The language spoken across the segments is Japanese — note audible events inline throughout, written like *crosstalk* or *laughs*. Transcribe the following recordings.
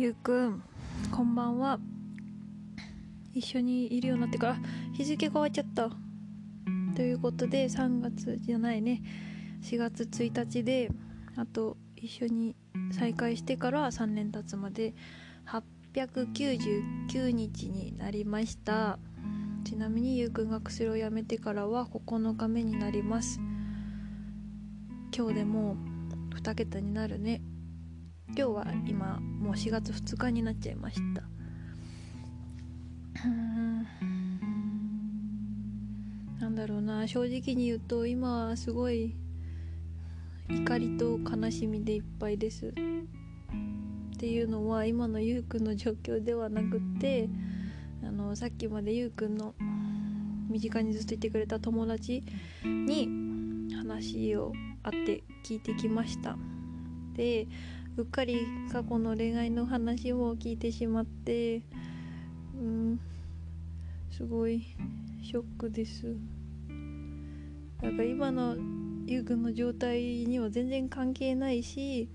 ゆうくんこんばんは。一緒にいるようになってから日付変わっちゃった。ということで3月じゃないね。4月1日であと一緒に再会してから3年経つまで899日になりました。ちなみにゆうくんが薬をやめてからは9日目になります。今日でもう2桁になるね。今日は今もう4月2日になっちゃいました。なんだろうな正直に言うと今はすごい怒りと悲しみでいっぱいです。っていうのは今のゆうくんの状況ではなくってあのさっきまでゆうくんの身近にずっといてくれた友達に話をあって聞いてきました。でうっかり過去の恋愛の話も聞いてしまってうんすごいショックです。なんか今のゆうくんの状態には全然関係ないし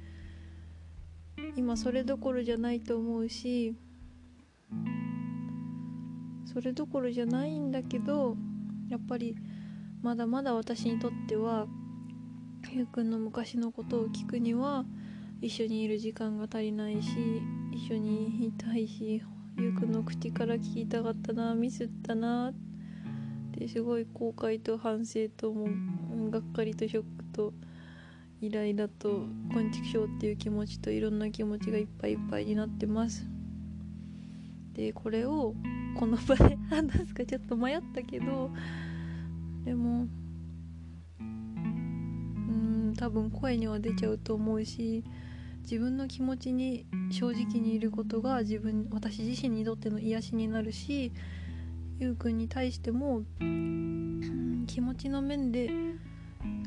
今それどころじゃないと思うしそれどころじゃないんだけどやっぱりまだまだ私にとってはゆうくんの昔のことを聞くには一緒にいる時間が足りないし一緒にいたいしゆうくんの口から聞きたかったなミスったなってすごい後悔と反省ともがっかりとショックとイライラとこんちくしょうっていう気持ちといろんな気持ちがいっぱいいっぱいになってます。でこれをこの場で話すかちょっと迷ったけどでもうん多分声には出ちゃうと思うし自分の気持ちに正直にいることが自分私自身にとっての癒しになるしゆうくんに対しても気持ちの面で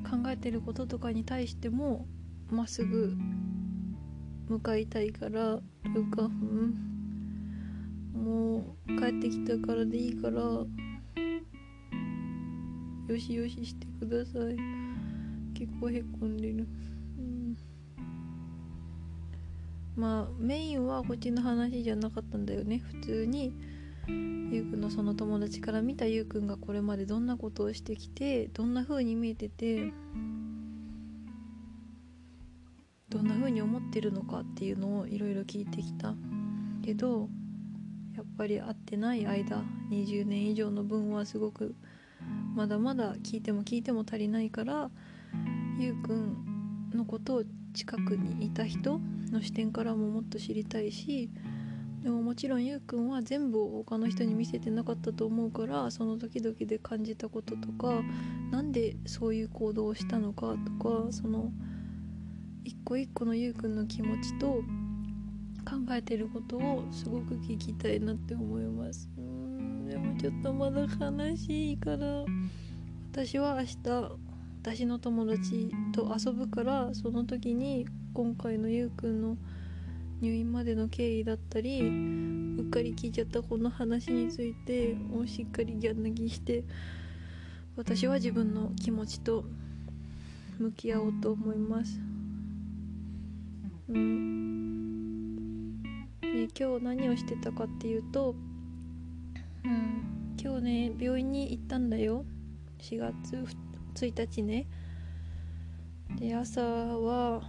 考えてることとかに対してもまっすぐ向かいたいからというか、うん、もう帰ってきたからでいいからよしよししてください結構へこんでる。まあメインはこっちの話じゃなかったんだよね。普通にゆうくんのその友達から見たゆうくんがこれまでどんなことをしてきてどんな風に見えててどんな風に思ってるのかっていうのをいろいろ聞いてきた。けどやっぱり会ってない間20年以上の分はすごくまだまだ聞いても聞いても足りないからゆうくんのことを近くにいた人の視点からももっと知りたいしでももちろんゆうくんは全部を他の人に見せてなかったと思うからその時々で感じたこととか何でそういう行動をしたのかとかその一個一個のゆうくんの気持ちと考えてることをすごく聞きたいなって思います。うんでもちょっとまだ悲しいから私は明日私の友達と遊ぶからその時に今回のゆうくんの入院までの経緯だったりうっかり聞いちゃったこの話についてもうしっかりギャン泣きして私は自分の気持ちと向き合おうと思います。うん。で今日何をしてたかっていうとうん。今日ね病院に行ったんだよ。4月1日ね。で朝は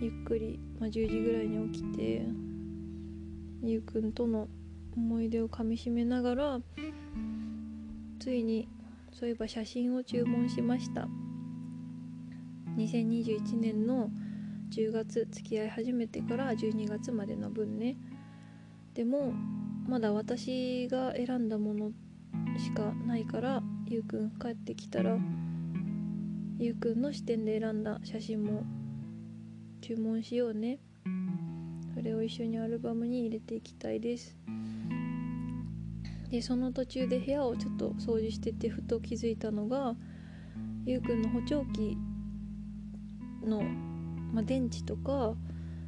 ゆっくり、まあ、10時ぐらいに起きてゆうくんとの思い出をかみしめながらついにそういえば写真を注文しました。2021年の10月付き合い始めてから12月までの分ね。でもまだ私が選んだものしかないからゆうくん帰ってきたらゆうくんの視点で選んだ写真も注文しようね。それを一緒にアルバムに入れていきたいです。でその途中で部屋をちょっと掃除しててふと気づいたのがゆうくんの補聴器の、まあ、電池とか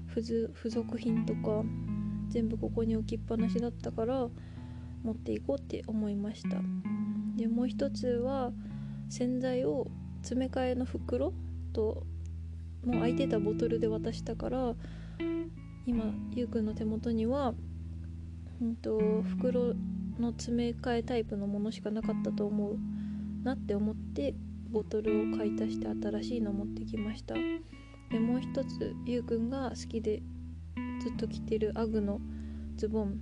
付付属品とか全部ここに置きっぱなしだったから持っていこうって思いました。でもう一つは洗剤を詰め替えの袋ともう空いてたボトルで渡したから今ゆうくんの手元には、うんと、袋の詰め替えタイプのものしかなかったと思うなって思ってボトルを買い足して新しいの持ってきました。でもう一つゆうくんが好きでずっと着てるアグのズボン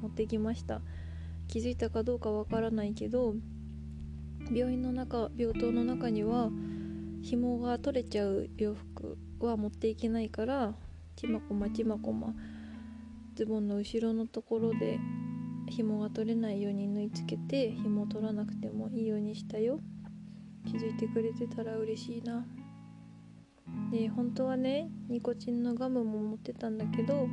持ってきました。気づいたかどうかわからないけど病院の中病棟の中には紐が取れちゃう洋服は持っていけないからちまこまちまこまズボンの後ろのところで紐が取れないように縫い付けて紐を取らなくてもいいようにしたよ。気づいてくれてたら嬉しいな。で本当はねニコチンのガムも持ってたんだけど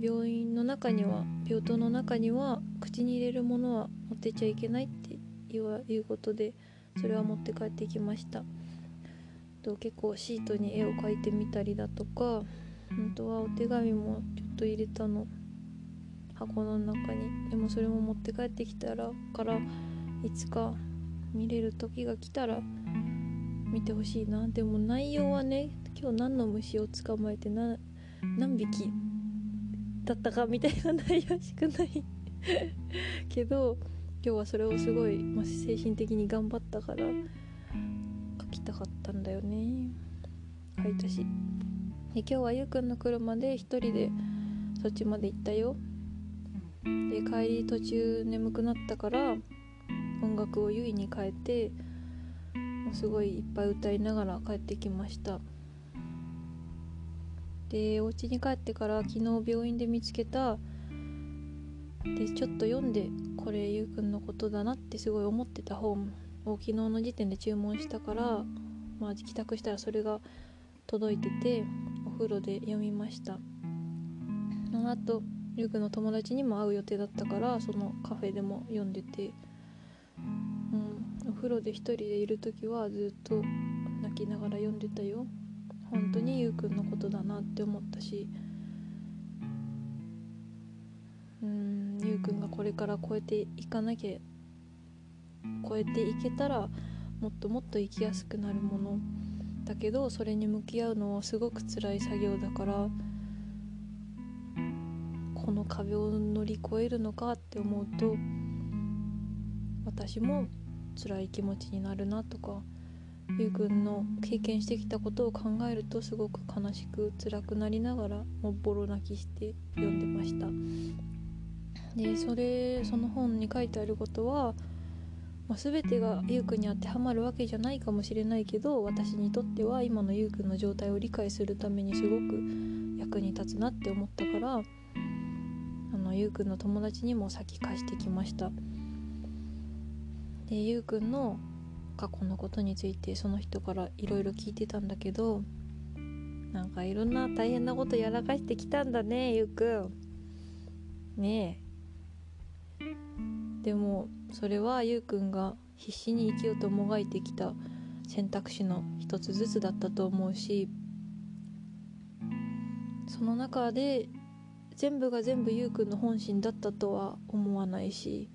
病院の中には病棟の中には口に入れるものは持ってちゃいけないっていうことでそれは持って帰ってきました。と結構シートに絵を描いてみたりだとか本当はお手紙もちょっと入れたの箱の中に。でもそれも持って帰ってきたらからいつか見れる時が来たら見てほしいな。でも内容はね今日何の虫を捕まえて何匹だったかみたいな内容しくない。*laughs* けど今日はそれをすごい、まあ、精神的に頑張ったから書きたかったんだよね。書いたしで今日はゆうくんの車で一人でそっちまで行ったよ。で帰り途中眠くなったから音楽を優位に変えてもうすごいいっぱい歌いながら帰ってきました。でお家に帰ってから昨日病院で見つけたでちょっと読んでこれゆうくんのことだなってすごい思ってた本を昨日の時点で注文したからまあ帰宅したらそれが届いててお風呂で読みました。その後ゆうくんの友達にも会う予定だったからそのカフェでも読んでてうんお風呂で一人でいる時はずっと泣きながら読んでたよ。本当にゆうくんのことだなって思ったしうんゆうくんがこれから超えていかなきゃ超えていけたらもっともっと生きやすくなるものだけどそれに向き合うのはすごく辛い作業だからこの壁を乗り越えるのかって思うと私も辛い気持ちになるなとかゆうくんの経験してきたことを考えるとすごく悲しく辛くなりながらもうボロ泣きして読んでました。でそれその本に書いてあることは、まあ、全てがゆうくんに当てはまるわけじゃないかもしれないけど私にとっては今のゆうくんの状態を理解するためにすごく役に立つなって思ったからあのゆうくんの友達にも先貸してきました。でゆうくんの過去のことについてその人からいろいろ聞いてたんだけどなんかいろんな大変なことやらかしてきたんだねゆうくん。ねえ。でもそれはゆうくんが必死に生きようともがいてきた選択肢の一つずつだったと思うしその中で全部が全部ゆうくんの本心だったとは思わないし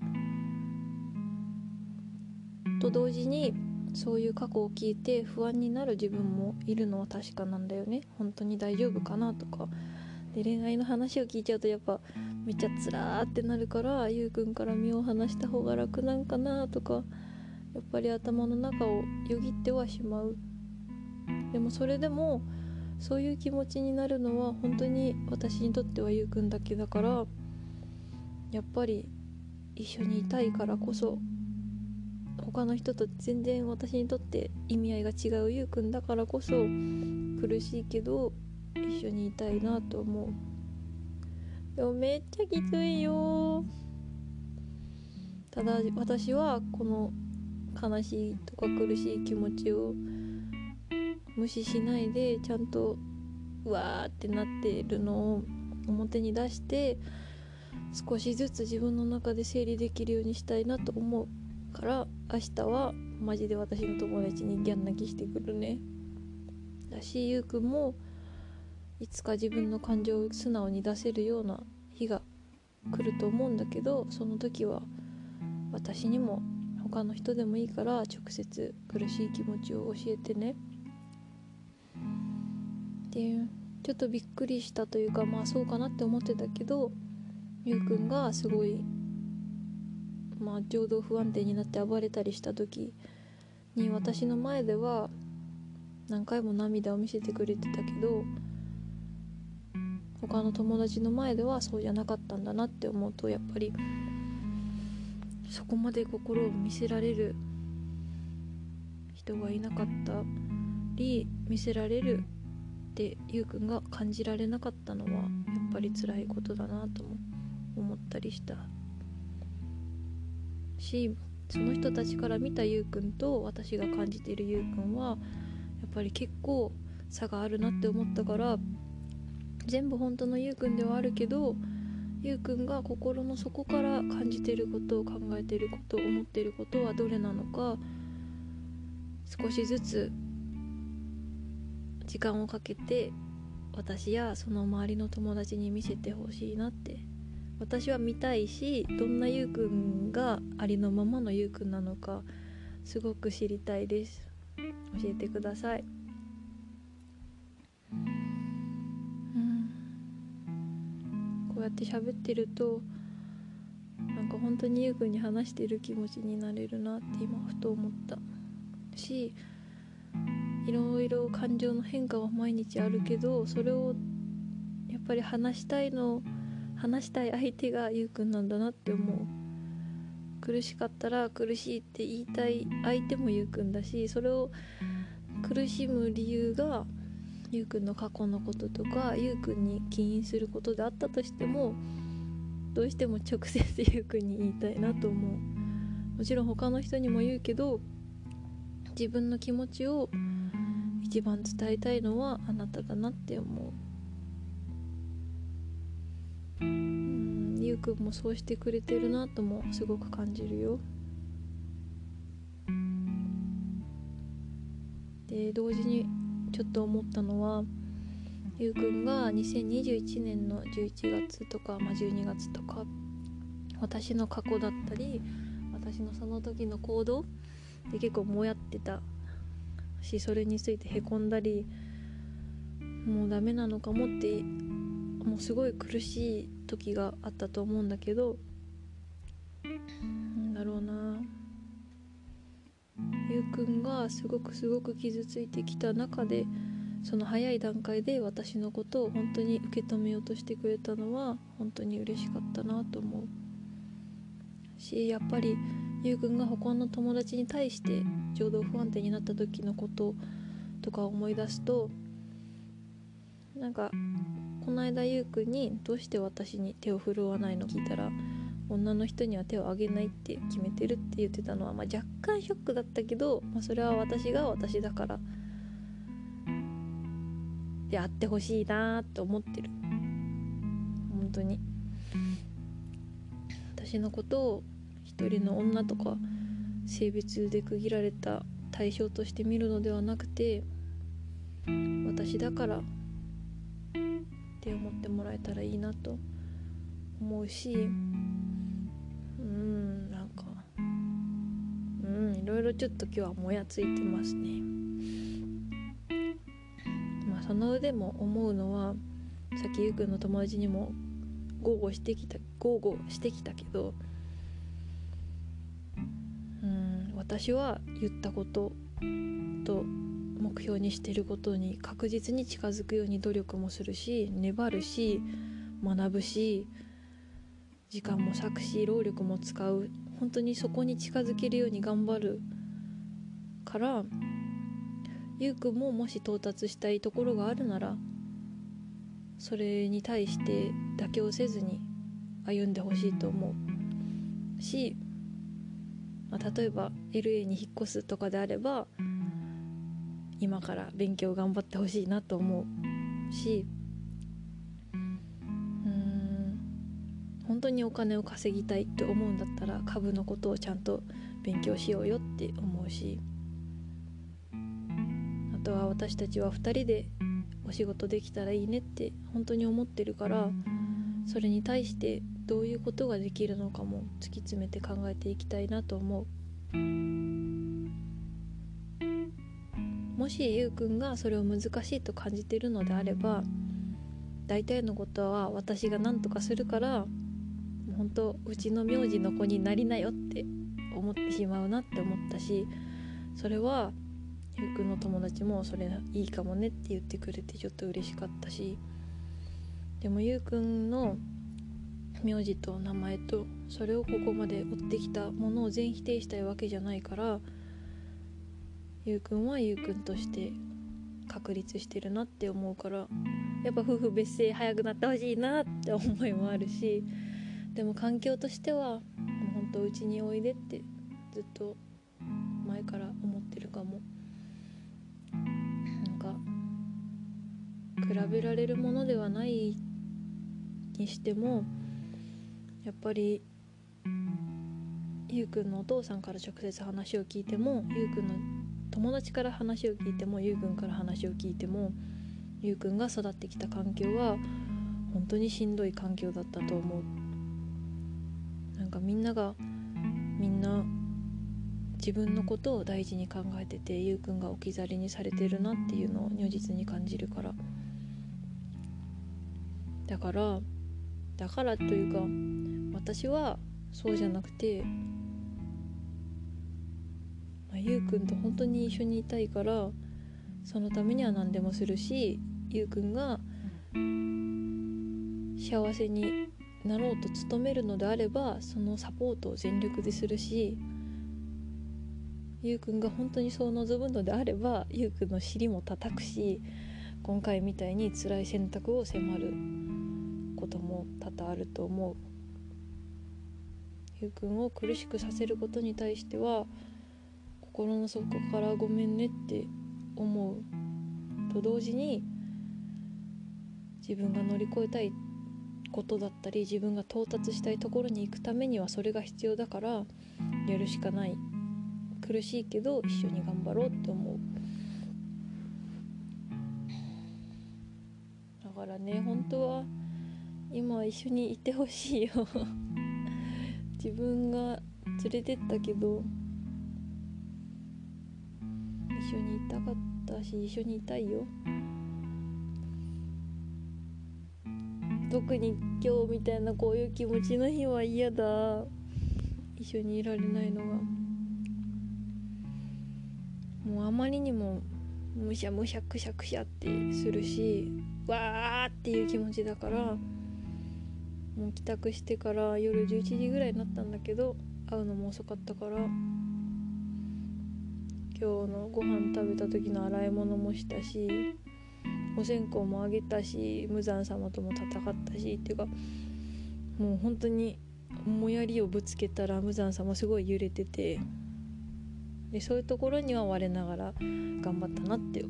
と同時にそういう過去を聞いて不安になる自分もいるのは確かなんだよね。本当に大丈夫かなとかで恋愛の話を聞いちゃうとやっぱめっちゃつらーってなるからゆうくんから身を離した方が楽なんかなとかやっぱり頭の中をよぎってはしまう。でもそれでもそういう気持ちになるのは本当に私にとってはゆうくんだけだからやっぱり一緒にいたいからこそ他の人と全然私にとって意味合いが違うゆうくんだからこそ苦しいけど一緒にいたいなと思う。でもめっちゃきついよ。ただ私はこの悲しいとか苦しい気持ちを無視しないでちゃんとうわーってなってるのを表に出して少しずつ自分の中で整理できるようにしたいなと思うから明日はマジで私の友達にギャン泣きしてくるね。だしゆうくんもいつか自分の感情を素直に出せるような日が来ると思うんだけどその時は私にも他の人でもいいから直接苦しい気持ちを教えてね。でちょっとびっくりしたというかまあそうかなって思ってたけどゆうくんがすごいまあ情動不安定になって暴れたりした時に私の前では何回も涙を見せてくれてたけど他の友達の前ではそうじゃなかったんだなって思うとやっぱりそこまで心を見せられる人がいなかったり見せられるってゆうくんが感じられなかったのはやっぱり辛いことだなとも思ったりしたしその人たちから見たゆうくんと私が感じているゆうくんはやっぱり結構差があるなって思ったから全部本当のゆうくんではあるけどゆうくんが心の底から感じてることを考えてること思ってることはどれなのか少しずつ時間をかけて私やその周りの友達に見せてほしいなって。私は見たいしどんなゆうくんがありのままのゆうくんなのかすごく知りたいです。教えてください。こうやって喋ってるとなんか本当にゆうくんに話してる気持ちになれるなって今ふと思った。しいろいろ感情の変化は毎日あるけどそれをやっぱり話したいの話したい相手がゆうくんなんだなって思う。苦しかったら苦しいって言いたい相手もゆうくんだしそれを苦しむ理由がゆうくんの過去のこととかゆうくんに起因することであったとしてもどうしても直接 *laughs* ゆうくんに言いたいなと思う。もちろん他の人にも言うけど自分の気持ちを一番伝えたいのはあなただなって思う。うんゆうくんもそうしてくれてるなともすごく感じるよ。で同時にちょっと思ったのはゆうくんが2021年の11月とか、まあ、12月とか私の過去だったり私のその時の行動で結構もやってたしそれについてへこんだりもうダメなのかもってもうすごい苦しい時があったと思うんだけどすごくすごく傷ついてきた中でその早い段階で私のことを本当に受け止めようとしてくれたのは本当に嬉しかったなと思うしやっぱりゆうくんが他の友達に対して情動不安定になった時のこととか思い出すとなんかこの間ゆうくんに「どうして私に手を振るわないの?」聞いたら女の人には手を挙げないって決めてるって言ってたのは、まあ、若干ショックだったけど、まあ、それは私が私だからであってほしいなと思ってる。本当に。私のことを一人の女とか性別で区切られた対象として見るのではなくて私だからって思ってもらえたらいいなと思うしいろいろちょっと今日はもやついてますね。まあその腕も思うのはさっきゆうくんの友達にも豪語してきた豪語してきたけどうん私は言ったことと目標にしてることに確実に近づくように努力もするし粘るし学ぶし時間も割くし労力も使う本当にそこに近づけるように頑張るからゆうくんももし到達したいところがあるならそれに対して妥協せずに歩んでほしいと思うしまあ、例えば LA に引っ越すとかであれば今から勉強頑張ってほしいなと思うし本当にお金を稼ぎたいって思うんだったら株のことをちゃんと勉強しようよって思うしあとは私たちは2人でお仕事できたらいいねって本当に思ってるからそれに対してどういうことができるのかも突き詰めて考えていきたいなと思う。もしゆうくんがそれを難しいと感じているのであれば大体のことは私が何とかするから本当うちの名字の子になりなよって思ってしまうなって思ったしそれはゆうくんの友達もそれいいかもねって言ってくれてちょっと嬉しかったしでもゆうくんの名字と名前とそれをここまで追ってきたものを全否定したいわけじゃないからゆうくんはゆうくんとして確立してるなって思うからやっぱ夫婦別姓早くなってほしいなって思いもあるしでも環境としてはもうほんとうちにおいでってずっと前から思ってるかも。なんか比べられるものではないにしてもやっぱりゆうくんのお父さんから直接話を聞いてもゆうくんの友達から話を聞いてもゆうくんから話を聞いてもゆうくんが育ってきた環境は本当にしんどい環境だったと思う。なんかみんながみんな自分のことを大事に考えててゆうくんが置き去りにされてるなっていうのを如実に感じるから。だからだからというか私はそうじゃなくて、まあ、ゆうくんと本当に一緒にいたいからそのためには何でもするしゆうくんが幸せになろうと努めるのであればそのサポートを全力でするしゆうくんが本当にそう望むのであればゆうくんの尻も叩くし今回みたいに辛い選択を迫ることも多々あると思う。ゆうくんを苦しくさせることに対しては心の底からごめんねって思う。と同時に自分が乗り越えたいことだったり自分が到達したいところに行くためにはそれが必要だからやるしかない。苦しいけど一緒に頑張ろうって思う。だからね本当は今一緒にいてほしいよ。*laughs* 自分が連れてったけど一緒にいたかったし一緒にいたいよ。特に今日みたいなこういう気持ちの日は嫌だ。一緒にいられないのが。もうあまりにもむしゃむしゃくしゃくしゃってするしわーっていう気持ちだからもう帰宅してから夜11時ぐらいになったんだけど会うのも遅かったから今日のご飯食べた時の洗い物もしたしお線香もあげたし無惨様とも戦ったしっていうかもう本当にもやりをぶつけたら無惨様すごい揺れててでそういうところには我ながら頑張ったなって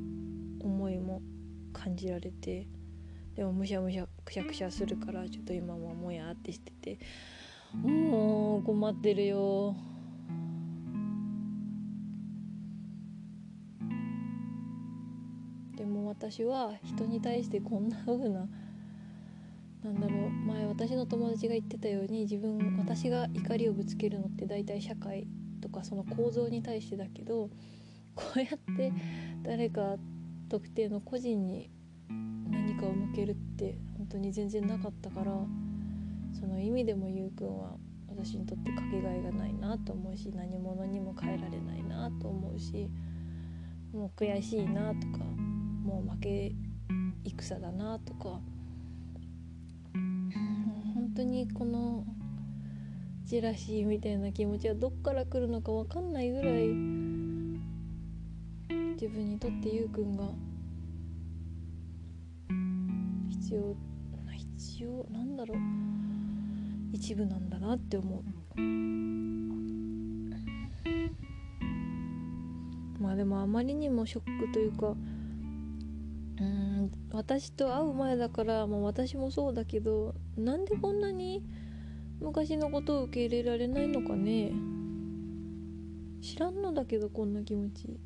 思いも感じられてでもむしゃむしゃくしゃくしゃするからちょっと今ももやってしててもう困ってるよ。私は人に対してこんな風ななんだろう前私の友達が言ってたように自分私が怒りをぶつけるのって大体社会とかその構造に対してだけどこうやって誰か特定の個人に何かを向けるって本当に全然なかったからその意味でもゆうくんは私にとってかけがえがないなと思うし何者にも変えられないなと思うしもう悔しいなとかもう負け戦だなとか。本当にこのジェラシーみたいな気持ちはどっから来るのか分かんないぐらい自分にとってゆうくんが必要必要なんだろう。一部なんだなって思う。まあでもあまりにもショックというかうん私と会う前だからもう私もそうだけどなんでこんなに昔のことを受け入れられないのかね。知らんのだけどこんな気持ち。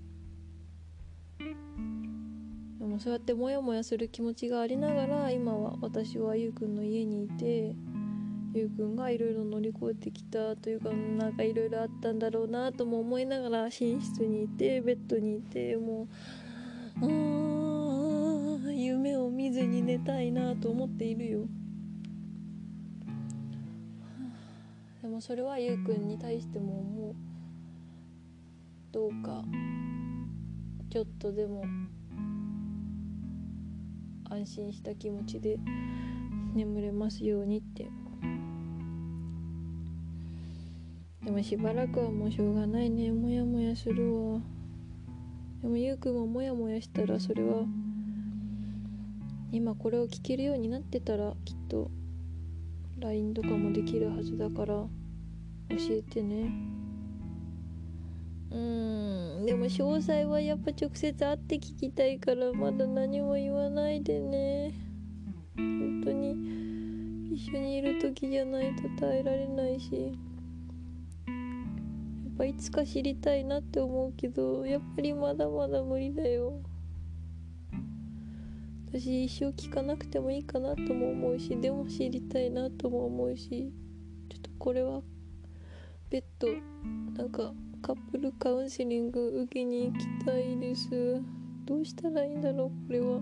でもそうやってモヤモヤする気持ちがありながら今は私はゆうくんの家にいてゆうくんがいろいろ乗り越えてきたというかなんかいろいろあったんだろうなとも思いながら寝室にいてベッドにいてもうあー夢を見ずに寝たいなと思っているよ。でもそれはゆうくんに対しても思うどうかちょっとでも安心した気持ちで眠れますようにって。でもしばらくはもうしょうがないね。モヤモヤするわ。でもゆうくんもモヤモヤしたらそれは今これを聞けるようになってたらきっと LINE とかもできるはずだから教えてね。うん。でも詳細はやっぱ直接会って聞きたいからまだ何も言わないでね。本当に一緒にいる時じゃないと耐えられないし。やっぱいつか知りたいなって思うけどやっぱりまだまだ無理だよ。私一生聞かなくてもいいかなとも思うしでも知りたいなとも思うしちょっとこれは別途なんかカップルカウンセリング受けに行きたいです。どうしたらいいんだろうこれは。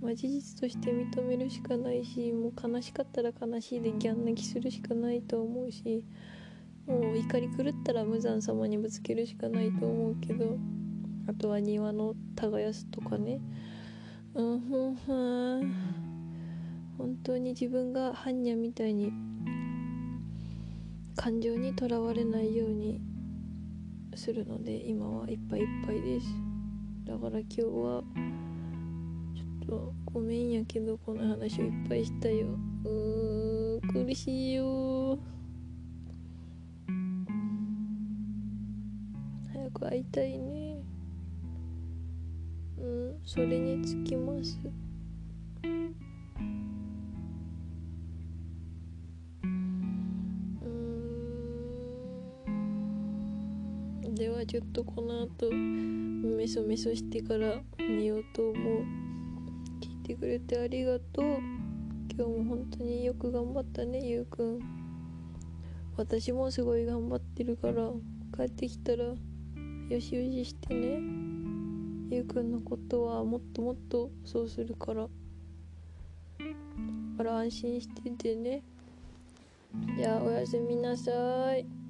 まあ事実として認めるしかないしもう悲しかったら悲しいでギャン泣きするしかないと思うしもう怒り狂ったら無惨様にぶつけるしかないと思うけどあとは庭の耕すとかね。うんふんふん。本当に自分が般若みたいに感情にとらわれないようにするので今はいっぱいいっぱいです。だから今日はちょっとごめんやけどこの話をいっぱいしたよ。うー苦しいよ。早く会いたいね。うんそれにつきます。うん。ではちょっとこの後メソメソしてから寝ようと思う。聞いてくれてありがとう。今日も本当によく頑張ったねゆうくん。私もすごい頑張ってるから帰ってきたらよしよししてね。ゆうくんのことはもっともっとそうするから。から安心しててね。じゃあおやすみなさい。